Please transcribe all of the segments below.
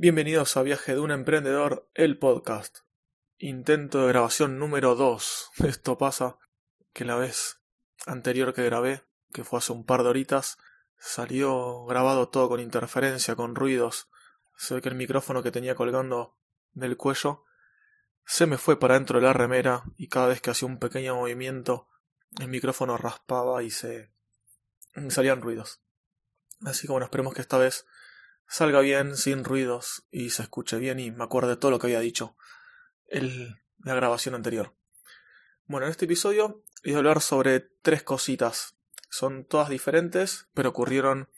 Bienvenidos a Viaje de un Emprendedor, el podcast. Intento de grabación número 2. Esto pasa que la vez anterior que grabé, que fue hace un par de horitas, salió grabado todo con interferencia, con ruidos. Se ve que el micrófono que tenía colgando del cuello se me fue para dentro de la remera y cada vez que hacía un pequeño movimiento el micrófono raspaba y se salían ruidos. Así que bueno, esperemos que esta vez salga bien, sin ruidos y se escuche bien y me acuerde todo lo que había dicho en la grabación anterior. Bueno, en este episodio voy a hablar sobre tres cositas. Son todas diferentes, pero ocurrieron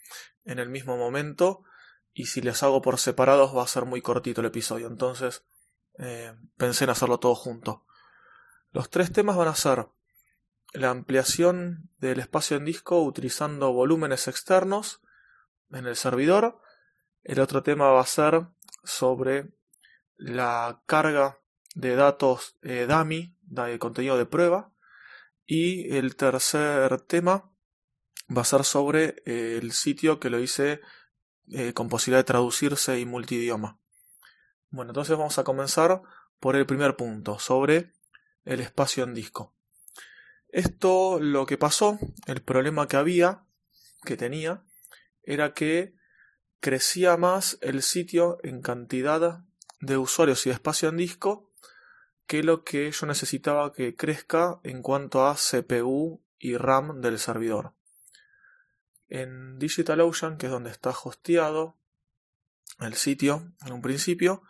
en el mismo momento y si les hago por separados va a ser muy cortito el episodio. Entonces eh, pensé en hacerlo todo junto. Los tres temas van a ser la ampliación del espacio en disco utilizando volúmenes externos en el servidor. El otro tema va a ser sobre la carga de datos eh, dummy, de contenido de prueba. Y el tercer tema va a ser sobre eh, el sitio que lo hice eh, con posibilidad de traducirse y multidioma. Bueno, entonces vamos a comenzar por el primer punto, sobre el espacio en disco. Esto lo que pasó, el problema que había, que tenía, era que crecía más el sitio en cantidad de usuarios y espacio en disco que lo que yo necesitaba que crezca en cuanto a CPU y RAM del servidor. En DigitalOcean, que es donde está hosteado el sitio en un principio,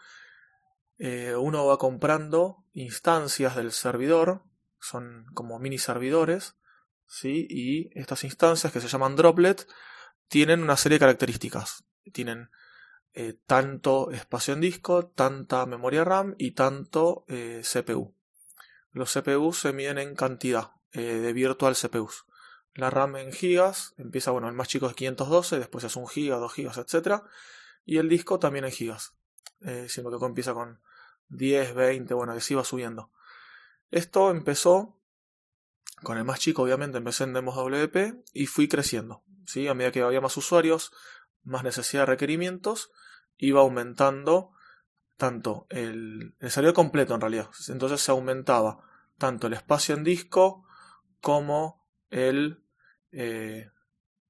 eh, uno va comprando instancias del servidor son como mini servidores, ¿sí? Y estas instancias que se llaman droplet tienen una serie de características. Tienen eh, tanto espacio en disco, tanta memoria RAM y tanto eh, CPU. Los CPUs se miden en cantidad eh, de virtual CPUs. La RAM en gigas, empieza, bueno, el más chico es 512, después es 1 giga, 2 gigas, etc. Y el disco también en gigas. siendo que empieza con 10, 20, bueno, que se va subiendo. Esto empezó con el más chico, obviamente, empecé en demos WP y fui creciendo. ¿sí? A medida que había más usuarios, más necesidad de requerimientos, iba aumentando tanto el, el servidor completo en realidad. Entonces se aumentaba tanto el espacio en disco como el, eh,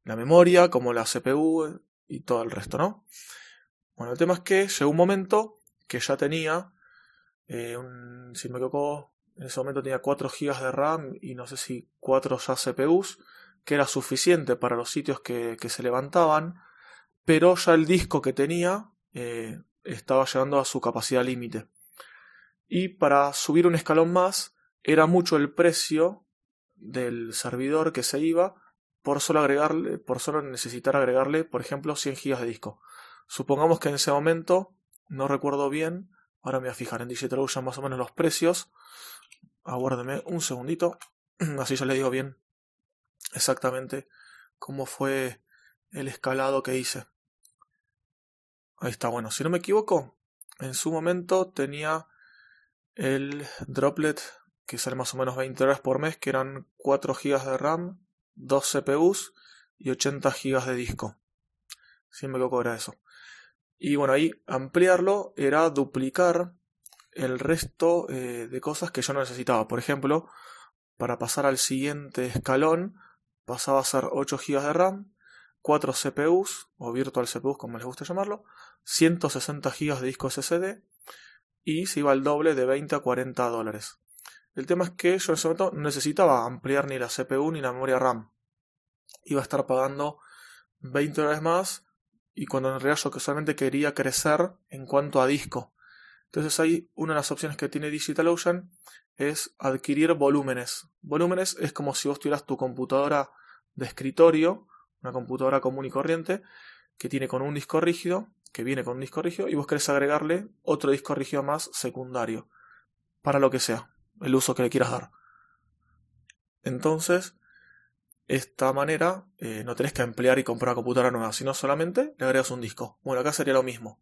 la memoria, como la CPU y todo el resto, ¿no? Bueno, el tema es que llegó un momento que ya tenía, eh, un, si me equivoco, en ese momento tenía 4 GB de RAM y no sé si 4 ya CPUs, que era suficiente para los sitios que, se levantaban, pero ya el disco que tenía eh, estaba llegando a su capacidad límite. Y para subir un escalón más, era mucho el precio del servidor que se iba por solo agregarle, por solo necesitar agregarle, por ejemplo, 100 GB de disco. Supongamos que en ese momento, no recuerdo bien, ahora me voy a fijar en DigitalOcean más o menos los precios, aguárdeme un segundito, así yo le digo bien exactamente cómo fue el escalado que hice. Ahí está, bueno, si no me equivoco, en su momento tenía el droplet que sale más o menos 20 horas por mes, que eran 4 GB de RAM, 2 CPUs y 80 GB de disco. Si me equivoco era eso. Y bueno, ahí ampliarlo era duplicar el resto eh, de cosas que yo no necesitaba. Por ejemplo, para pasar al siguiente escalón, pasaba a ser 8 GB de RAM, 4 CPUs, o Virtual CPUs como les gusta llamarlo, 160 GB de disco SSD y se iba al doble de 20 a 40 dólares. El tema es que yo en ese momento no necesitaba ampliar ni la CPU ni la memoria RAM. Iba a estar pagando 20 dólares más y cuando en realidad yo solamente quería crecer en cuanto a disco. Entonces ahí una de las opciones que tiene DigitalOcean es adquirir volúmenes. Volúmenes es como si vos tuvieras tu computadora de escritorio, una computadora común y corriente, que tiene con un disco rígido, que viene con un disco rígido, y vos querés agregarle otro disco rígido más secundario, para lo que sea, el uso que le quieras dar. Entonces, esta manera eh, no tenés que emplear y comprar una computadora nueva, sino solamente le agregas un disco. Bueno, acá sería lo mismo.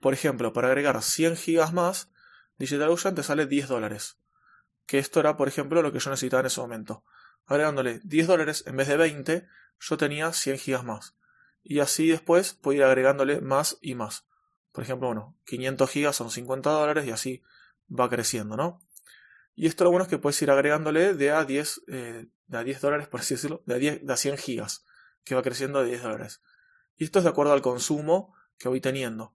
Por ejemplo, para agregar 100 gigas más, DigitalOcean te sale 10 dólares. Que esto era, por ejemplo, lo que yo necesitaba en ese momento. Agregándole 10 dólares en vez de 20, yo tenía 100 gigas más. Y así después puedo ir agregándole más y más. Por ejemplo, bueno, 500 gigas son 50 dólares y así va creciendo, ¿no? Y esto lo bueno es que puedes ir agregándole de a 10, eh, de a 10 dólares, por así decirlo, de a, 10, de a 100 gigas, que va creciendo de 10 dólares. Y esto es de acuerdo al consumo que voy teniendo,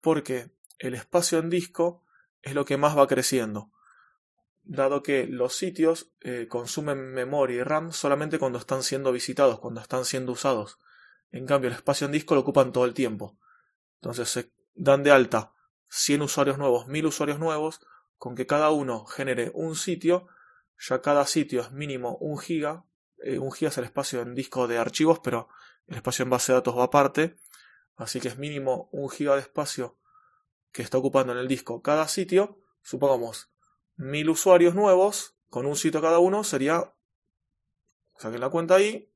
porque el espacio en disco es lo que más va creciendo, dado que los sitios eh, consumen memoria y RAM solamente cuando están siendo visitados, cuando están siendo usados. En cambio, el espacio en disco lo ocupan todo el tiempo. Entonces se dan de alta 100 usuarios nuevos, 1000 usuarios nuevos, con que cada uno genere un sitio, ya cada sitio es mínimo un giga, eh, un giga es el espacio en disco de archivos, pero el espacio en base de datos va aparte, así que es mínimo un giga de espacio que está ocupando en el disco cada sitio, supongamos mil usuarios nuevos, con un sitio cada uno, sería, saquen la cuenta ahí,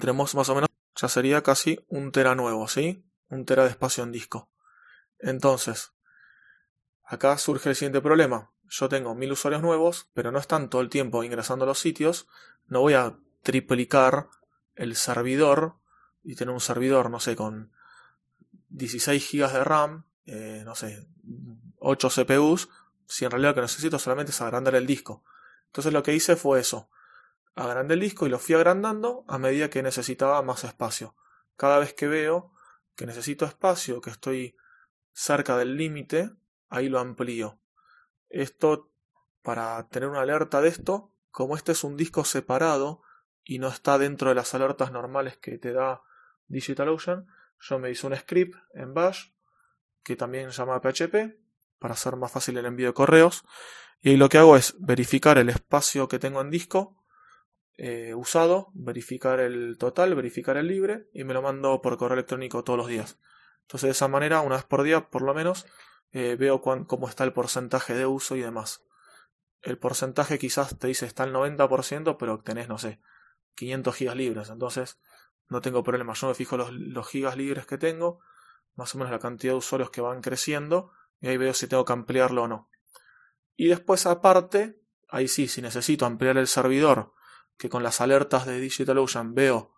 tenemos más o menos, ya sería casi un tera nuevo, ¿sí? Un tera de espacio en disco. Entonces, Acá surge el siguiente problema. Yo tengo mil usuarios nuevos, pero no están todo el tiempo ingresando a los sitios. No voy a triplicar el servidor y tener un servidor, no sé, con 16 GB de RAM, eh, no sé, 8 CPUs, si en realidad lo que necesito solamente es agrandar el disco. Entonces lo que hice fue eso. Agrandé el disco y lo fui agrandando a medida que necesitaba más espacio. Cada vez que veo que necesito espacio, que estoy cerca del límite, ahí lo amplío. Esto, para tener una alerta de esto, como este es un disco separado y no está dentro de las alertas normales que te da DigitalOcean, yo me hice un script en Bash que también se llama PHP para hacer más fácil el envío de correos. Y ahí lo que hago es verificar el espacio que tengo en disco eh, usado, verificar el total, verificar el libre y me lo mando por correo electrónico todos los días. Entonces de esa manera, una vez por día por lo menos, eh, veo cómo está el porcentaje de uso y demás. El porcentaje quizás te dice está el 90%, pero tenés, no sé, 500 gigas libres. Entonces, no tengo problema. Yo me fijo los gigas libres que tengo, más o menos la cantidad de usuarios que van creciendo, y ahí veo si tengo que ampliarlo o no. Y después, aparte, ahí sí, si necesito ampliar el servidor, que con las alertas de DigitalOcean veo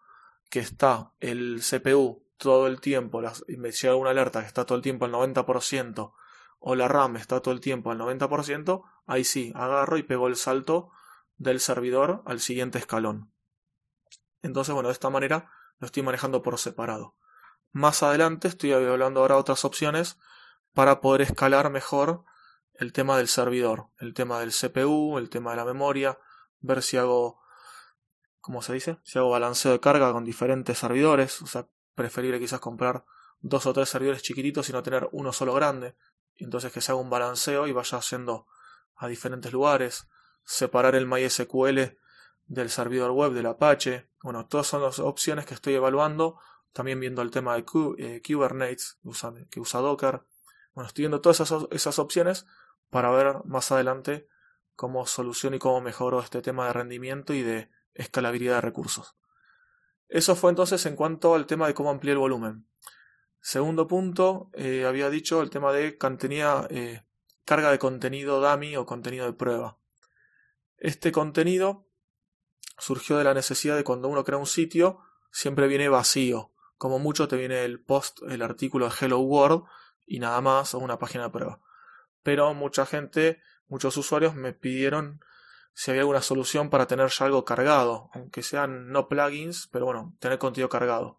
que está el CPU todo el tiempo, y me llega una alerta que está todo el tiempo al 90%, o la RAM está todo el tiempo al 90%, ahí sí, agarro y pego el salto del servidor al siguiente escalón. Entonces, bueno, de esta manera lo estoy manejando por separado. Más adelante estoy hablando ahora de otras opciones para poder escalar mejor el tema del servidor, el tema del CPU, el tema de la memoria, ver si hago, ¿cómo se dice? Si hago balanceo de carga con diferentes servidores, o sea, preferible quizás comprar dos o tres servidores chiquititos y no tener uno solo grande. Y entonces que se haga un balanceo y vaya haciendo a diferentes lugares. Separar el MySQL del servidor web del Apache. Bueno, todas son las opciones que estoy evaluando. También viendo el tema de eh, Kubernetes que usa, Docker. Bueno, estoy viendo todas esas, opciones para ver más adelante cómo soluciono y cómo mejoro este tema de rendimiento y de escalabilidad de recursos. Eso fue entonces en cuanto al tema de cómo ampliar el volumen. Segundo punto, eh, había dicho el tema de tenía eh, carga de contenido dummy o contenido de prueba. Este contenido surgió de la necesidad de cuando uno crea un sitio, siempre viene vacío. Como mucho te viene el post, el artículo de Hello World y nada más, una página de prueba. Pero mucha gente, muchos usuarios me pidieron si había alguna solución para tener ya algo cargado, aunque sean no plugins, pero bueno, tener contenido cargado.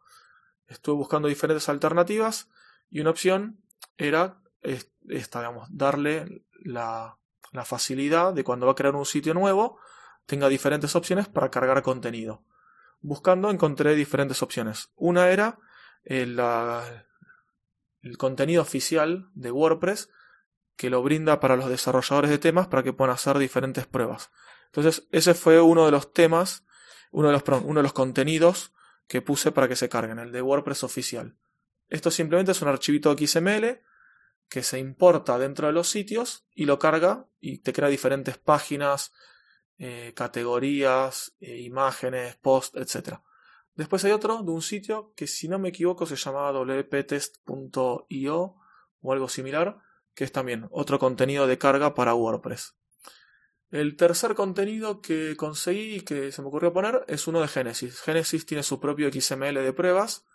Estuve buscando diferentes alternativas y una opción era esta, digamos, darle la, facilidad de cuando va a crear un sitio nuevo, tenga diferentes opciones para cargar contenido. Buscando encontré diferentes opciones. Una era el, el contenido oficial de WordPress que lo brinda para los desarrolladores de temas para que puedan hacer diferentes pruebas. Entonces, ese fue uno de los temas, uno de los, uno de los contenidos que puse para que se carguen, el de WordPress oficial. Esto simplemente es un archivito XML que se importa dentro de los sitios y lo carga y te crea diferentes páginas, eh, categorías, eh, imágenes, posts, etc. Después hay otro de un sitio que si no me equivoco se llamaba wptest.io o algo similar, que es también otro contenido de carga para WordPress. El tercer contenido que conseguí y que se me ocurrió poner es uno de Genesis. Genesis tiene su propio XML de pruebas,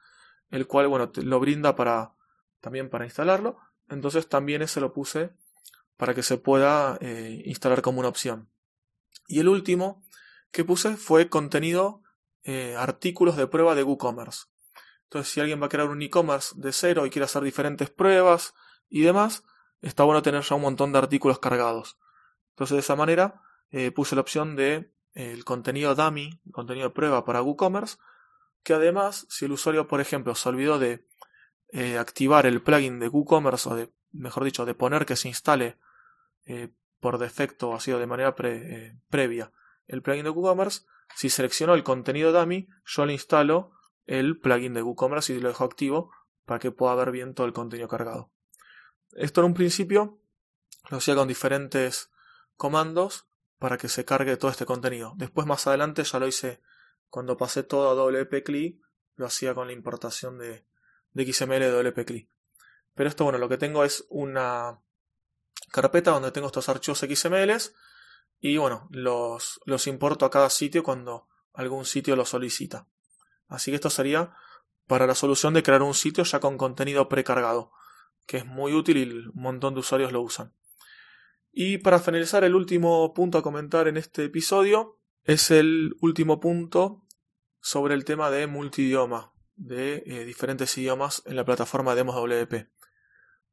el cual bueno, lo brinda para, también para instalarlo. Entonces también ese lo puse para que se pueda eh, instalar como una opción. Y el último que puse fue contenido, eh, artículos de prueba de WooCommerce. Entonces, si alguien va a crear un e-commerce de cero y quiere hacer diferentes pruebas y demás, está bueno tener ya un montón de artículos cargados. Entonces, de esa manera, eh, puse la opción de el contenido dummy, contenido de prueba para WooCommerce, que además, si el usuario, por ejemplo, se olvidó de activar el plugin de WooCommerce o de, mejor dicho, de poner que se instale eh, por defecto o ha sido de manera eh, previa el plugin de WooCommerce, si selecciono el contenido dummy, yo le instalo el plugin de WooCommerce y lo dejo activo para que pueda ver bien todo el contenido cargado. Esto en un principio lo hacía con diferentes comandos para que se cargue todo este contenido. Después más adelante ya lo hice cuando pasé todo a WP lo hacía con la importación de, XML de WP Pero esto, bueno, lo que tengo es una carpeta donde tengo estos archivos XML y bueno, los, los importo a cada sitio cuando algún sitio lo solicita. Así que esto sería para la solución de crear un sitio ya con contenido precargado, que es muy útil y un montón de usuarios lo usan. Y para finalizar, el último punto a comentar en este episodio es el último punto sobre el tema de multidioma, de eh, diferentes idiomas en la plataforma Demos WP.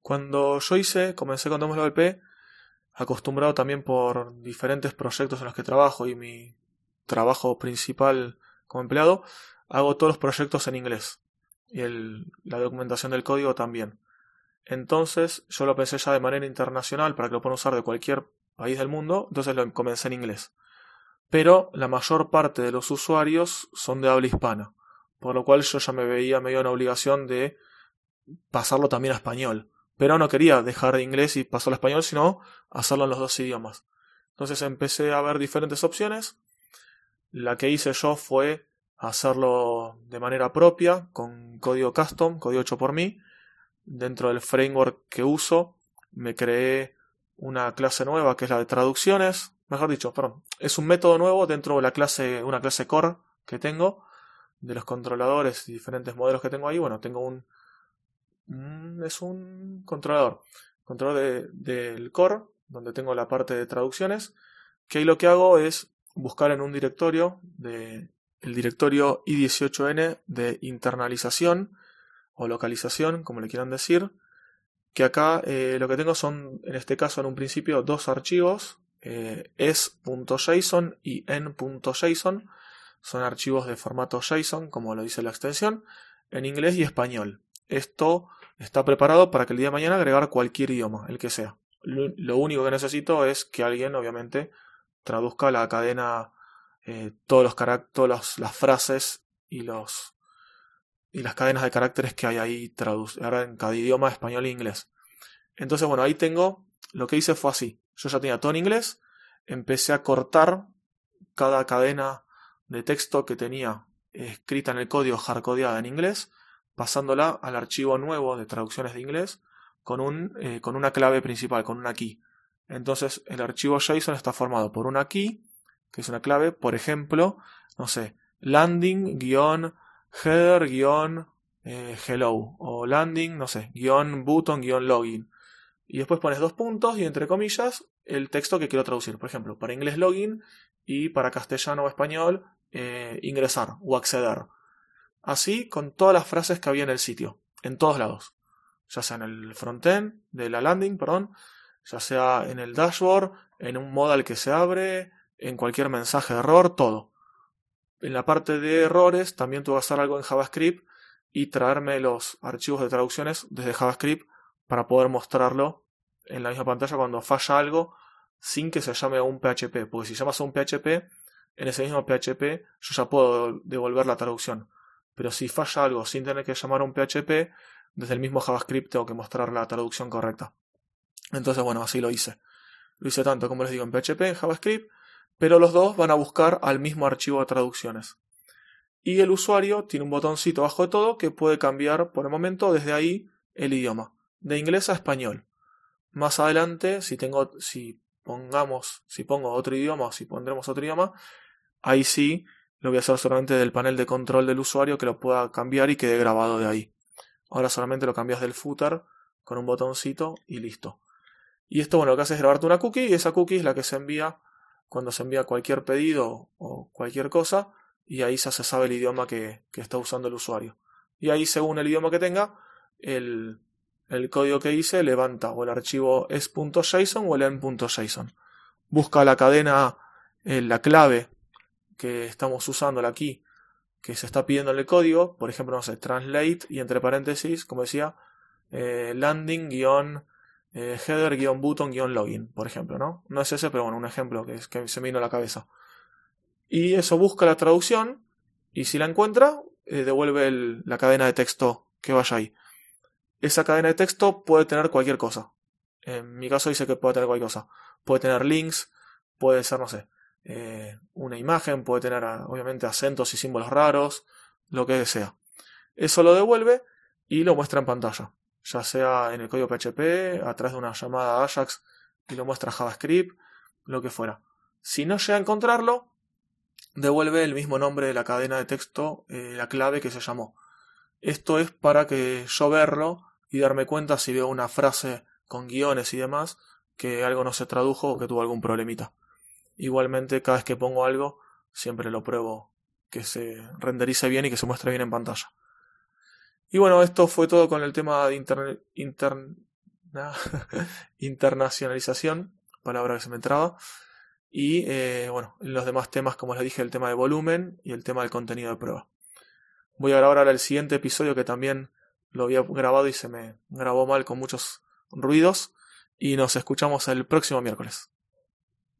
Cuando yo hice, comencé con Demos WP, acostumbrado también por diferentes proyectos en los que trabajo y mi trabajo principal como empleado, hago todos los proyectos en inglés y la documentación del código también. Entonces yo lo pensé ya de manera internacional para que lo puedan usar de cualquier país del mundo, entonces lo comencé en inglés. Pero la mayor parte de los usuarios son de habla hispana, por lo cual yo ya me veía medio en obligación de pasarlo también a español pero no quería dejar de inglés y pasar al español, sino hacerlo en los dos idiomas. Entonces empecé a ver diferentes opciones. La que hice yo fue hacerlo de manera propia, con código custom, código hecho por mí. Dentro del framework que uso, me creé una clase nueva que es la de traducciones. Mejor dicho, perdón, es un método nuevo dentro de la clase, una clase core que tengo, de los controladores y diferentes modelos que tengo ahí. Bueno, tengo un Mm, es un controlador. Controlador del core, donde tengo la parte de traducciones, que ahí lo que hago es buscar en un directorio de el directorio i18n de internalización o localización, como le quieran decir, que acá eh, lo que tengo son, en este caso en un principio, dos archivos, eh, es.json y en.json, son archivos de formato JSON, como lo dice la extensión, en inglés y español. Esto está preparado para que el día de mañana agregar cualquier idioma, el que sea. Lo único que necesito es que alguien, obviamente, traduzca la cadena, eh, todos los todas las frases y los y las cadenas de caracteres que hay ahí ahora en cada idioma, español e inglés. Entonces, bueno, ahí tengo, lo que hice fue así. Yo ya tenía todo en inglés, empecé a cortar cada cadena de texto que tenía escrita en el código hardcodeada en inglés pasándola al archivo nuevo de traducciones de inglés con, un, eh, con una clave principal, con una key. Entonces el archivo JSON está formado por una key, que es una clave, por ejemplo, no sé, landing, guion, header, guion, eh, o landing, no sé, guion, button, guion, login. Y después pones dos puntos y entre comillas el texto que quiero traducir. Por ejemplo, para inglés login y para castellano o español eh, ingresar o acceder. Así con todas las frases que había en el sitio, en todos lados. Ya sea en el frontend de la landing, perdón, ya sea en el dashboard, en un modal que se abre, en cualquier mensaje de error, todo. En la parte de errores también tuve que hacer algo en JavaScript y traerme los archivos de traducciones desde JavaScript para poder mostrarlo en la misma pantalla cuando falla algo sin que se llame a un PHP. Porque si llamas a un PHP, en ese mismo PHP yo ya puedo devolver la traducción. Pero si falla algo sin tener que llamar a un PHP, desde el mismo JavaScript tengo que mostrar la traducción correcta. Entonces, bueno, así lo hice. Lo hice tanto, como les digo, en PHP, en JavaScript, pero los dos van a buscar al mismo archivo de traducciones. Y el usuario tiene un botoncito abajo de todo que puede cambiar por el momento desde ahí el idioma, de inglés a español. Más adelante, si tengo, si pongamos, si pongo otro idioma o si pondremos otro idioma, ahí sí lo voy a hacer solamente del panel de control del usuario que lo pueda cambiar y quede grabado de ahí. Ahora solamente lo cambias del footer con un botoncito y listo. Y esto, bueno, lo que hace es grabarte una cookie y esa cookie es la que se envía cuando se envía cualquier pedido o cualquier cosa y ahí ya se sabe el idioma que, está usando el usuario. Y ahí, según el idioma que tenga, el, el código que hice levanta o el archivo es.json o el en.json. Busca la cadena, eh, la clave que estamos usando aquí, que se está pidiendo en el código, por ejemplo, no sé, translate y entre paréntesis, como decía, eh, landing guion eh, por ejemplo, ¿no? No es ese, pero bueno, un ejemplo que, es, que se me vino a la cabeza. Y eso busca la traducción y si la encuentra, eh, devuelve la cadena de texto que vaya ahí. Esa cadena de texto puede tener cualquier cosa. En mi caso dice que puede tener cualquier cosa. Puede tener links, puede ser, no sé, eh, una imagen, puede tener ah, obviamente acentos y símbolos raros, lo que sea. Eso lo devuelve y lo muestra en pantalla, ya sea en el código PHP, a través de una llamada Ajax y lo muestra JavaScript, lo que fuera. Si no llega a encontrarlo, devuelve el mismo nombre de la cadena de texto, eh, la clave que se llamó. Esto es para que yo verlo y darme cuenta si veo una frase con guiones y demás que algo no se tradujo o que tuvo algún problemita. Igualmente, cada vez que pongo algo, siempre lo pruebo que se renderice bien y que se muestre bien en pantalla. Y bueno, esto fue todo con el tema de internacionalización, palabra que se me entraba. Y eh, bueno, los demás temas, como les dije, el tema de volumen y el tema del contenido de prueba. Voy a grabar ahora el siguiente episodio que también lo había grabado y se me grabó mal con muchos ruidos. Y nos escuchamos el próximo miércoles.